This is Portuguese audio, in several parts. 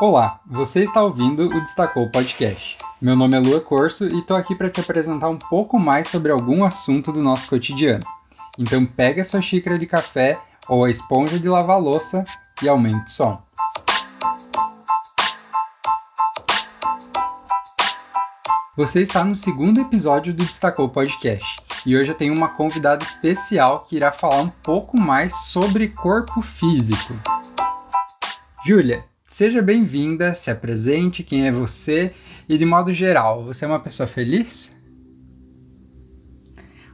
Olá, você está ouvindo o Destacou Podcast. Meu nome é Lua Corso e estou aqui para te apresentar um pouco mais sobre algum assunto do nosso cotidiano. Então pega sua xícara de café ou a esponja de lavar louça e aumente o som. Você está no segundo episódio do Destacou Podcast e hoje eu tenho uma convidada especial que irá falar um pouco mais sobre corpo físico. Júlia, seja bem-vinda, se apresente, quem é você e de modo geral, você é uma pessoa feliz?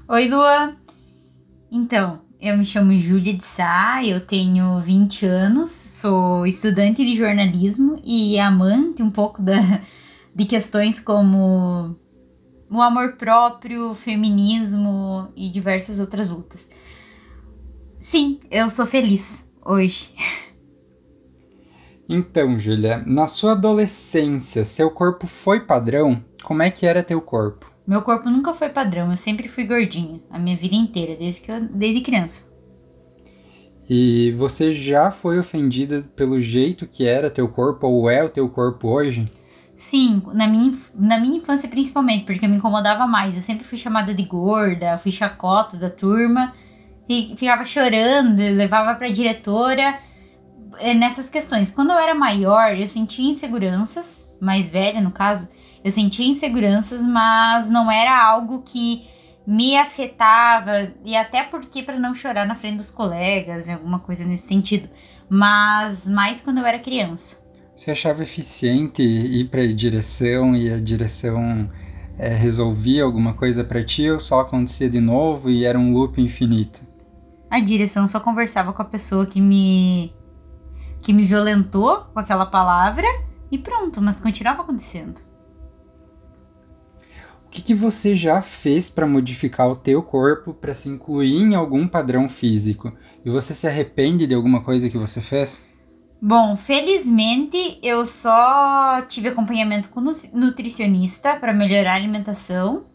Oi, Lua. Então, eu me chamo Júlia de Sá, eu tenho 20 anos, sou estudante de jornalismo e amante um pouco da, de questões como o amor próprio, feminismo e diversas outras lutas. Sim, eu sou feliz hoje. Então, Júlia, na sua adolescência, seu corpo foi padrão? Como é que era teu corpo? Meu corpo nunca foi padrão, eu sempre fui gordinha, a minha vida inteira, desde, que eu, desde criança. E você já foi ofendida pelo jeito que era teu corpo ou é o teu corpo hoje? Sim, na minha, na minha infância principalmente, porque me incomodava mais. Eu sempre fui chamada de gorda, fui chacota da turma, e ficava chorando, levava pra diretora nessas questões. Quando eu era maior, eu sentia inseguranças, mais velha no caso, eu sentia inseguranças, mas não era algo que me afetava, e até porque para não chorar na frente dos colegas, alguma coisa nesse sentido, mas mais quando eu era criança. Você achava eficiente ir para a direção e a direção é, resolvia alguma coisa para ti ou só acontecia de novo e era um loop infinito? A direção só conversava com a pessoa que me que me violentou com aquela palavra e pronto, mas continuava acontecendo. O que, que você já fez para modificar o teu corpo para se incluir em algum padrão físico? E você se arrepende de alguma coisa que você fez? Bom, felizmente eu só tive acompanhamento com nutricionista para melhorar a alimentação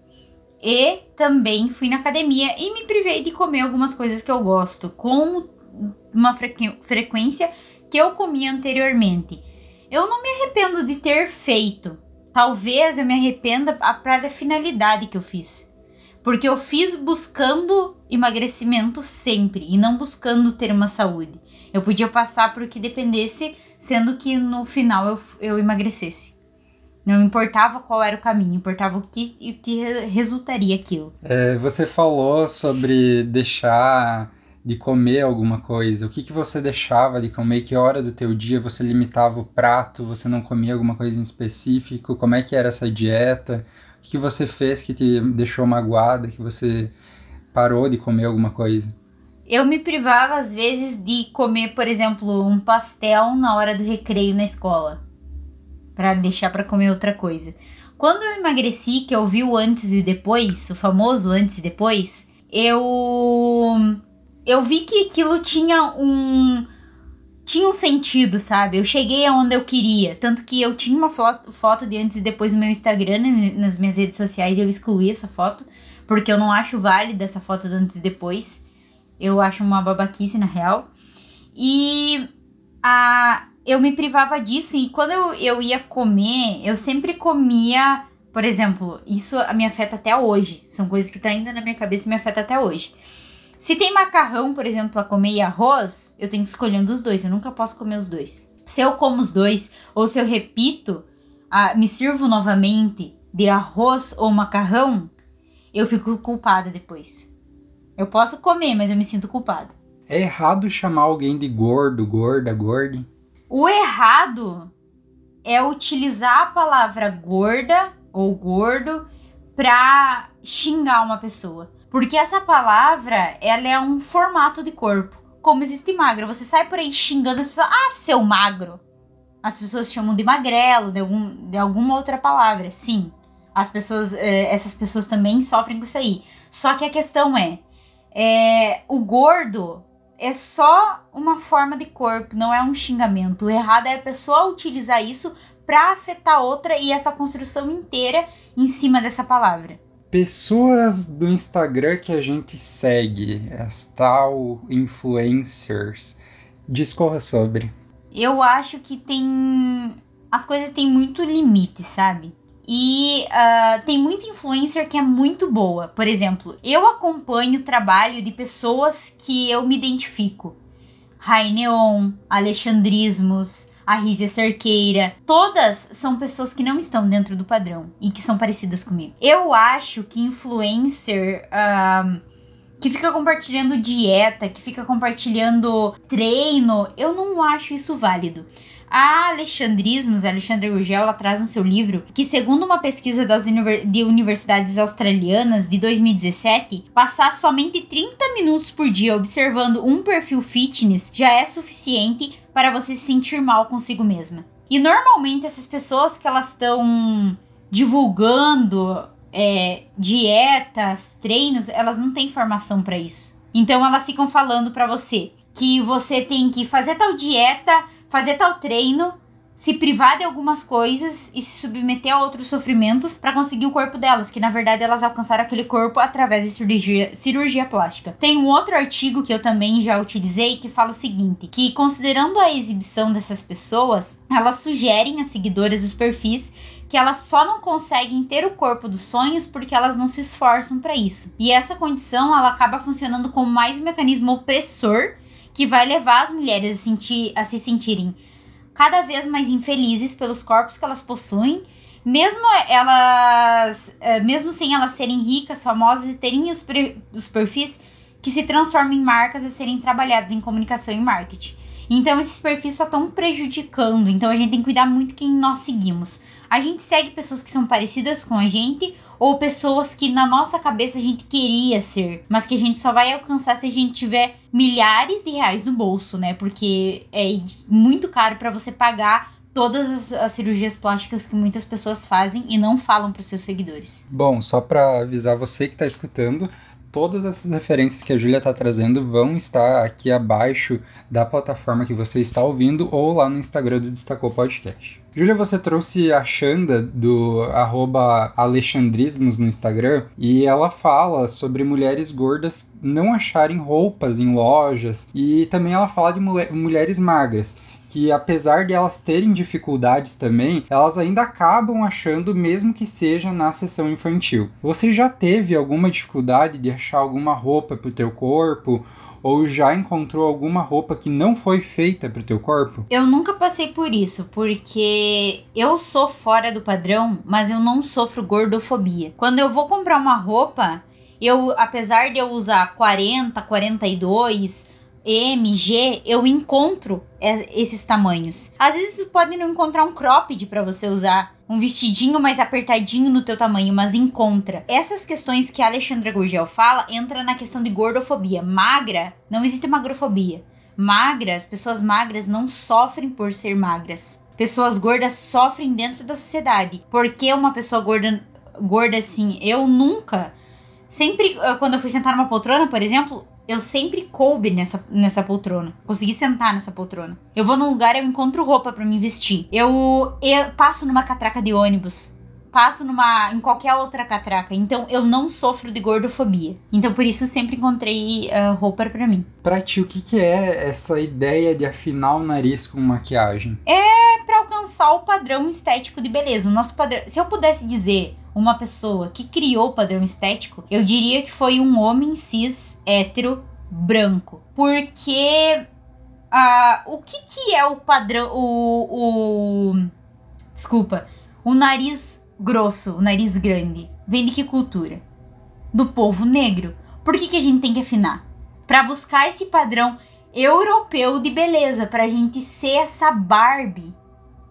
e também fui na academia e me privei de comer algumas coisas que eu gosto com uma frequência que eu comia anteriormente. Eu não me arrependo de ter feito. Talvez eu me arrependa para a finalidade que eu fiz. Porque eu fiz buscando emagrecimento sempre e não buscando ter uma saúde. Eu podia passar por que dependesse, sendo que no final eu, eu emagrecesse. Não importava qual era o caminho, importava o que, o que resultaria aquilo. É, você falou sobre deixar de comer alguma coisa. O que, que você deixava de comer? Que hora do teu dia você limitava o prato? Você não comia alguma coisa em específico? Como é que era essa dieta? O que, que você fez que te deixou magoada? Que você parou de comer alguma coisa? Eu me privava às vezes de comer, por exemplo, um pastel na hora do recreio na escola, para deixar para comer outra coisa. Quando eu emagreci, que eu vi o antes e o depois, o famoso antes e depois, eu eu vi que aquilo tinha um tinha um sentido, sabe? Eu cheguei aonde eu queria, tanto que eu tinha uma foto, foto de antes e depois no meu Instagram, né, nas minhas redes sociais, e eu excluí essa foto, porque eu não acho válida essa foto do antes e depois. Eu acho uma babaquice, na real. E a, eu me privava disso. E quando eu, eu ia comer, eu sempre comia. Por exemplo, isso me afeta até hoje. São coisas que tá ainda na minha cabeça e me afeta até hoje. Se tem macarrão, por exemplo, para comer e arroz, eu tenho que escolher um dos dois. Eu nunca posso comer os dois. Se eu como os dois, ou se eu repito, ah, me sirvo novamente de arroz ou macarrão, eu fico culpada depois. Eu posso comer, mas eu me sinto culpada. É errado chamar alguém de gordo, gorda, gorda? O errado é utilizar a palavra gorda ou gordo pra xingar uma pessoa. Porque essa palavra, ela é um formato de corpo. Como existe magro, você sai por aí xingando as pessoas, ah, seu magro. As pessoas chamam de magrelo, de, algum, de alguma outra palavra, sim. As pessoas, eh, essas pessoas também sofrem com isso aí. Só que a questão é, é, o gordo é só uma forma de corpo, não é um xingamento. O errado é a pessoa utilizar isso para afetar outra e essa construção inteira em cima dessa palavra. Pessoas do Instagram que a gente segue, as tal influencers, discorra sobre. Eu acho que tem. As coisas têm muito limite, sabe? E uh, tem muita influencer que é muito boa. Por exemplo, eu acompanho o trabalho de pessoas que eu me identifico. Raineon, Alexandrismos, a Rízia Cerqueira. Todas são pessoas que não estão dentro do padrão e que são parecidas comigo. Eu acho que influencer. Uh, que fica compartilhando dieta, que fica compartilhando treino, eu não acho isso válido. A Alexandrismos, a Alexandra Gurgel, ela traz no seu livro que, segundo uma pesquisa das de universidades australianas de 2017, passar somente 30 minutos por dia observando um perfil fitness já é suficiente para você se sentir mal consigo mesma. E normalmente essas pessoas que elas estão divulgando é, dietas, treinos, elas não têm formação para isso. Então elas ficam falando para você que você tem que fazer tal dieta, fazer tal treino, se privar de algumas coisas e se submeter a outros sofrimentos para conseguir o corpo delas, que na verdade elas alcançaram aquele corpo através de cirurgia, cirurgia plástica. Tem um outro artigo que eu também já utilizei que fala o seguinte, que considerando a exibição dessas pessoas, elas sugerem às seguidoras dos perfis que elas só não conseguem ter o corpo dos sonhos porque elas não se esforçam para isso. E essa condição ela acaba funcionando como mais um mecanismo opressor que vai levar as mulheres a, sentir, a se sentirem cada vez mais infelizes pelos corpos que elas possuem, mesmo elas, eh, mesmo sem elas serem ricas, famosas e terem os, os perfis que se transformam em marcas a serem trabalhados em comunicação e marketing. Então esses perfis só estão prejudicando, então a gente tem que cuidar muito quem nós seguimos. A gente segue pessoas que são parecidas com a gente ou pessoas que na nossa cabeça a gente queria ser, mas que a gente só vai alcançar se a gente tiver milhares de reais no bolso, né? Porque é muito caro para você pagar todas as, as, cirurgias plásticas que muitas pessoas fazem e não falam para seus seguidores. Bom, só para avisar você que está escutando, todas essas referências que a Júlia está trazendo vão estar aqui abaixo da plataforma que você está ouvindo ou lá no Instagram do Destacou Podcast. Júlia, você trouxe a Xanda do Alexandrismos no Instagram e ela fala sobre mulheres gordas não acharem roupas em lojas e também ela fala de mulher, mulheres magras que apesar de elas terem dificuldades também, elas ainda acabam achando mesmo que seja na sessão infantil. Você já teve alguma dificuldade de achar alguma roupa para o teu corpo ou já encontrou alguma roupa que não foi feita para o teu corpo? Eu nunca passei por isso, porque eu sou fora do padrão, mas eu não sofro gordofobia. Quando eu vou comprar uma roupa, eu, apesar de eu usar 40, 42, MG, eu encontro esses tamanhos. Às vezes você pode não encontrar um cropped para você usar, um vestidinho mais apertadinho no teu tamanho, mas encontra. Essas questões que a Alexandra Gurgel fala entra na questão de gordofobia. Magra, não existe magrofobia. Magras, pessoas magras não sofrem por ser magras. Pessoas gordas sofrem dentro da sociedade. Porque uma pessoa gorda, gorda assim, eu nunca sempre quando eu fui sentar numa poltrona, por exemplo, eu sempre coube nessa, nessa poltrona. Consegui sentar nessa poltrona. Eu vou num lugar, eu encontro roupa para me vestir. Eu, eu passo numa catraca de ônibus. Passo numa em qualquer outra catraca. Então eu não sofro de gordofobia. Então por isso eu sempre encontrei uh, roupa para mim. Pra ti, o que, que é essa ideia de afinar o nariz com maquiagem? É para alcançar o padrão estético de beleza. O nosso padrão. Se eu pudesse dizer uma pessoa que criou o padrão estético, eu diria que foi um homem cis hétero branco. Porque o que, que é o padrão. O, o. Desculpa. O nariz grosso, o nariz grande. Vem de que cultura? Do povo negro. Por que, que a gente tem que afinar? Para buscar esse padrão europeu de beleza, pra gente ser essa Barbie,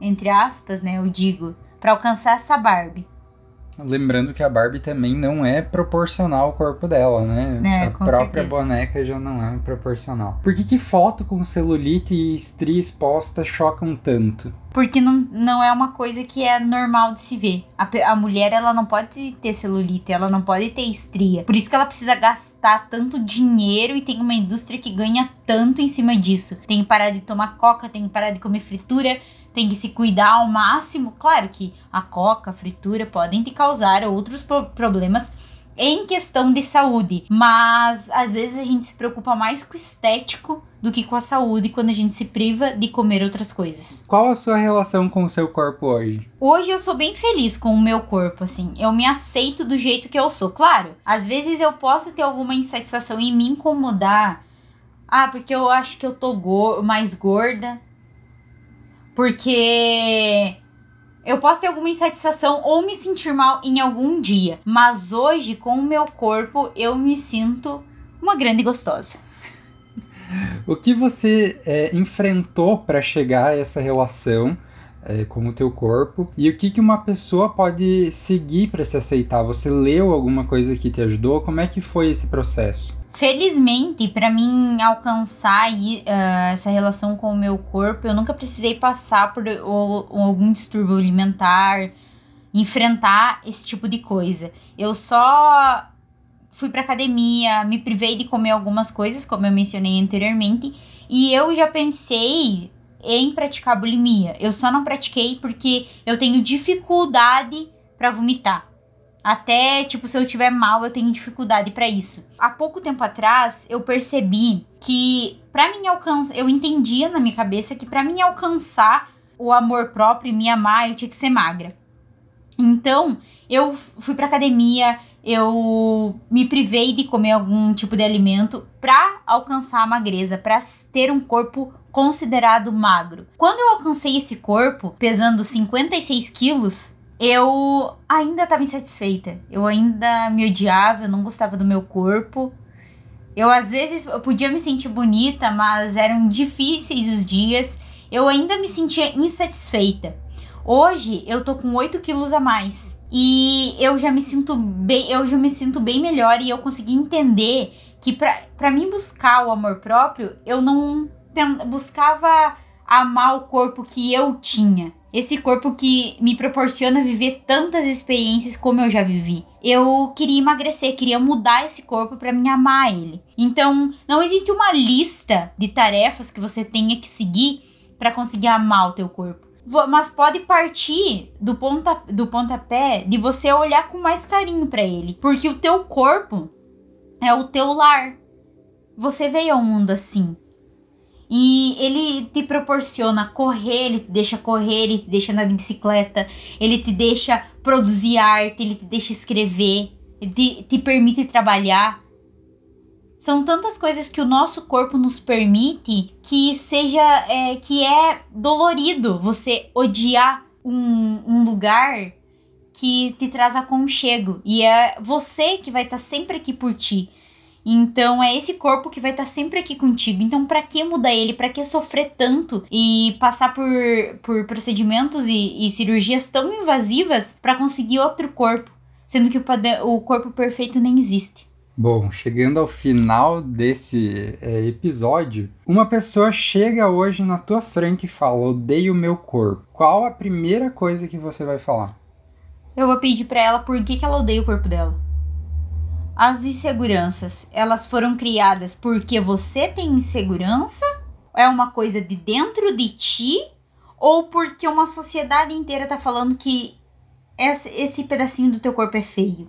entre aspas, né, eu digo, para alcançar essa Barbie. Lembrando que a Barbie também não é proporcional ao corpo dela, né? É, a própria certeza. boneca já não é proporcional. Por que, que foto com celulite e estria exposta chocam tanto? Porque não, não é uma coisa que é normal de se ver. A, a mulher, ela não pode ter celulite, ela não pode ter estria. Por isso que ela precisa gastar tanto dinheiro e tem uma indústria que ganha tanto em cima disso. Tem que parar de tomar coca, tem que parar de comer fritura, tem que se cuidar ao máximo. Claro que a coca, a fritura podem te causar outros pro problemas em questão de saúde, mas às vezes a gente se preocupa mais com o estético do que com a saúde quando a gente se priva de comer outras coisas. Qual a sua relação com o seu corpo hoje? Hoje eu sou bem feliz com o meu corpo, assim. Eu me aceito do jeito que eu sou. Claro, às vezes eu posso ter alguma insatisfação e me incomodar. Ah, porque eu acho que eu tô go mais gorda. Porque eu posso ter alguma insatisfação ou me sentir mal em algum dia, mas hoje, com o meu corpo, eu me sinto uma grande gostosa. o que você é, enfrentou para chegar a essa relação é, com o teu corpo e o que, que uma pessoa pode seguir para se aceitar? Você leu alguma coisa que te ajudou? Como é que foi esse processo? Felizmente, para mim alcançar uh, essa relação com o meu corpo, eu nunca precisei passar por ou, ou algum distúrbio alimentar, enfrentar esse tipo de coisa. Eu só fui para academia, me privei de comer algumas coisas, como eu mencionei anteriormente, e eu já pensei em praticar bulimia. Eu só não pratiquei porque eu tenho dificuldade para vomitar. Até, tipo, se eu tiver mal, eu tenho dificuldade para isso. Há pouco tempo atrás, eu percebi que para mim alcançar, eu entendia na minha cabeça que para mim alcançar o amor próprio e me amar, eu tinha que ser magra. Então, eu fui pra academia, eu me privei de comer algum tipo de alimento para alcançar a magreza, para ter um corpo considerado magro. Quando eu alcancei esse corpo, pesando 56 quilos, eu ainda estava insatisfeita. Eu ainda me odiava, eu não gostava do meu corpo. Eu às vezes eu podia me sentir bonita, mas eram difíceis os dias. Eu ainda me sentia insatisfeita. Hoje eu tô com 8 quilos a mais e eu já me sinto bem, eu já me sinto bem melhor e eu consegui entender que para mim buscar o amor próprio, eu não buscava amar o corpo que eu tinha. Esse corpo que me proporciona viver tantas experiências como eu já vivi. Eu queria emagrecer, queria mudar esse corpo para me amar ele. Então, não existe uma lista de tarefas que você tenha que seguir para conseguir amar o teu corpo. Mas pode partir do, ponta, do pontapé de você olhar com mais carinho para ele. Porque o teu corpo é o teu lar. Você veio ao mundo assim. E ele te proporciona correr, ele te deixa correr, ele te deixa andar de bicicleta, ele te deixa produzir arte, ele te deixa escrever, ele te, te permite trabalhar. São tantas coisas que o nosso corpo nos permite que seja é, que é dolorido você odiar um, um lugar que te traz aconchego. E é você que vai estar tá sempre aqui por ti. Então é esse corpo que vai estar tá sempre aqui contigo. Então para que mudar ele? Para que sofrer tanto e passar por, por procedimentos e, e cirurgias tão invasivas para conseguir outro corpo, sendo que o, o corpo perfeito nem existe? Bom, chegando ao final desse é, episódio, uma pessoa chega hoje na tua frente e fala: Odeio meu corpo. Qual a primeira coisa que você vai falar? Eu vou pedir para ela por que, que ela odeia o corpo dela. As inseguranças, elas foram criadas porque você tem insegurança? É uma coisa de dentro de ti? Ou porque uma sociedade inteira tá falando que esse, pedacinho do teu corpo é feio?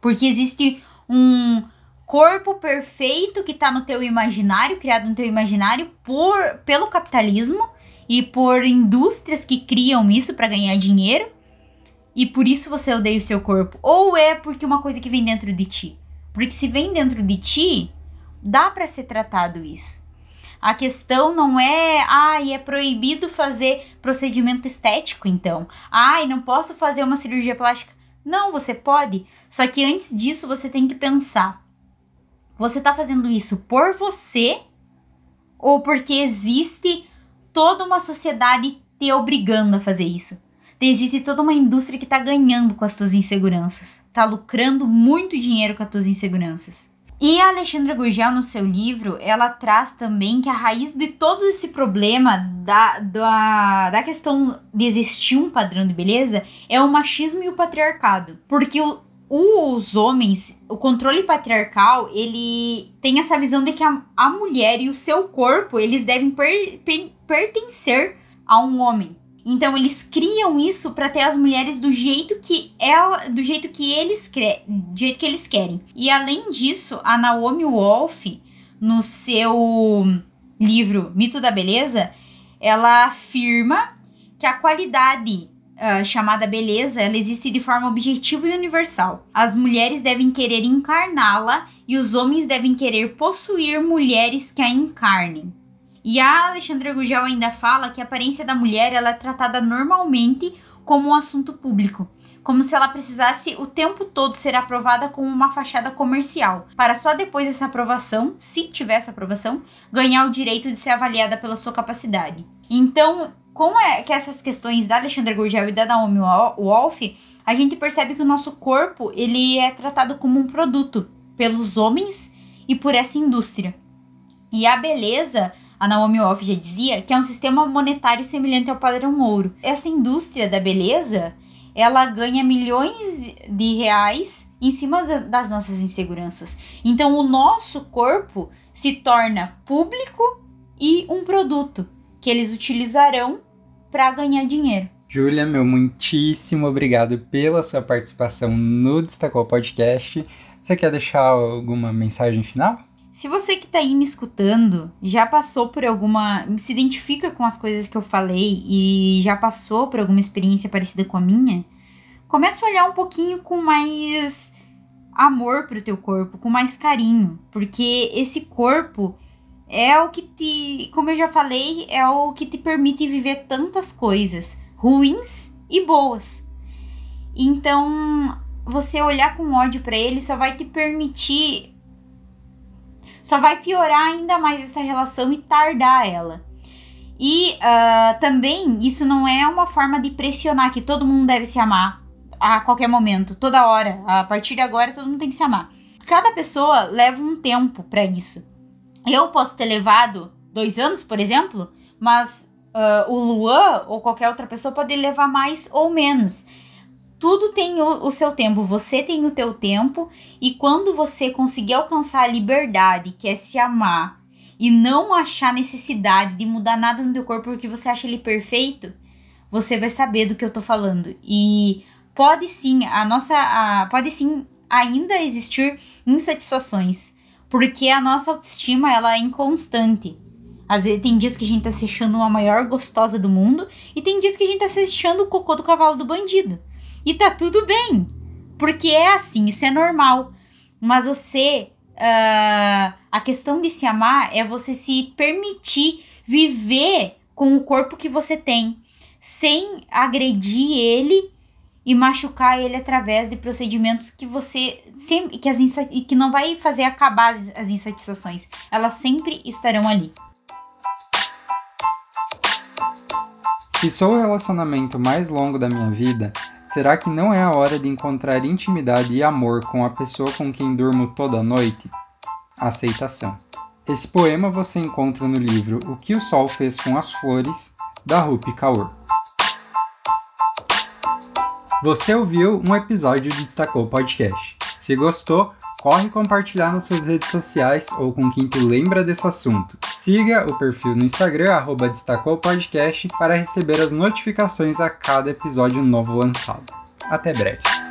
Porque existe um corpo perfeito que tá no teu imaginário, criado no teu imaginário por pelo capitalismo e por indústrias que criam isso para ganhar dinheiro e por isso você odeia o seu corpo. Ou é porque uma coisa que vem dentro de ti. Porque se vem dentro de ti, dá para ser tratado isso. A questão não é, ai, é proibido fazer procedimento estético, então. Ai, não posso fazer uma cirurgia plástica. Não, você pode. Só que antes disso, você tem que pensar: você tá fazendo isso por você ou porque existe toda uma sociedade te obrigando a fazer isso? Existe toda uma indústria que está ganhando com as tuas inseguranças, está lucrando muito dinheiro com as tuas inseguranças. E a Alexandra Gurgel, no seu livro, ela traz também que a raiz de todo esse problema da, da, da questão de existir um padrão de beleza é o machismo e o patriarcado. Porque o, os homens, o controle patriarcal, ele tem essa visão de que a, a mulher e o seu corpo, eles devem per, per, pertencer a um homem Então eles criam isso para ter as mulheres do jeito que ela, do jeito que eles do jeito que eles querem. E além disso, a Naomi Wolf no seu livro Mito da Beleza, ela afirma que a qualidade uh, chamada beleza, ela existe de forma objetiva e universal. As mulheres devem querer encarná-la e os homens devem querer possuir mulheres que a encarnem. E a Alexandra Gugel ainda fala que a aparência da mulher ela é tratada normalmente como um assunto público, como se ela precisasse o tempo todo ser aprovada como uma fachada comercial, para só depois dessa aprovação, se tiver essa aprovação, ganhar o direito de ser avaliada pela sua capacidade. Então, com é, que essas questões da Alexandra Gurgel e da Naomi Wolf, a gente percebe que o nosso corpo ele é tratado como um produto pelos homens e por essa indústria. E a beleza a Naomi Wolf já dizia que é um sistema monetário semelhante ao padrão ouro. Essa indústria da beleza, ela ganha milhões de reais em cima das nossas inseguranças. Então o nosso corpo se torna público e um produto que eles utilizarão para ganhar dinheiro. Júlia, meu muitíssimo obrigado pela sua participação no Destacou Podcast. Você quer deixar alguma mensagem final? Se você que está aí me escutando já passou por alguma. se identifica com as coisas que eu falei e já passou por alguma experiência parecida com a minha, comece a olhar um pouquinho com mais amor pro teu corpo, com mais carinho, porque esse corpo é o que te, como eu já falei, é o que te permite viver tantas coisas ruins e boas. Então, você olhar com ódio para ele só vai te permitir só vai piorar ainda mais essa relação e tardar ela. E uh, também isso não é uma forma de pressionar que todo mundo deve se amar a qualquer momento, toda hora. A partir de agora todo mundo tem que se amar. Cada pessoa leva um tempo para isso. Eu posso ter levado dois anos, por exemplo, mas uh, o Luan ou qualquer outra pessoa pode levar mais ou menos tudo tem o, o, seu tempo, você tem o teu tempo, e quando você conseguir alcançar a liberdade, que é se amar, e não achar necessidade de mudar nada no teu corpo porque você acha ele perfeito, você vai saber do que eu tô falando. E pode sim, a nossa. A, pode sim ainda existir insatisfações. Porque a nossa autoestima ela é inconstante. Às vezes tem dias que a gente tá se achando a maior gostosa do mundo, e tem dias que a gente tá se achando o cocô do cavalo do bandido. E tá tudo bem, porque é assim, isso é normal. Mas você, uh, a questão de se amar é você se permitir viver com o corpo que você tem, sem agredir ele e machucar ele através de procedimentos que você sempre que as que não vai fazer acabar as, as insatisfações. Elas sempre estarão ali. Se sou o relacionamento mais longo da minha vida, Será que não é a hora de encontrar intimidade e amor com a pessoa com quem durmo toda noite? Aceitação. Esse poema você encontra no livro O que o Sol fez com as Flores, da Rupi Kaur. Você ouviu um episódio de Destacou Podcast. Se gostou, corre compartilhar nas suas redes sociais ou com quem tu lembra desse assunto. Siga o perfil no Instagram, arroba para receber as notificações a cada episódio novo lançado. Até breve.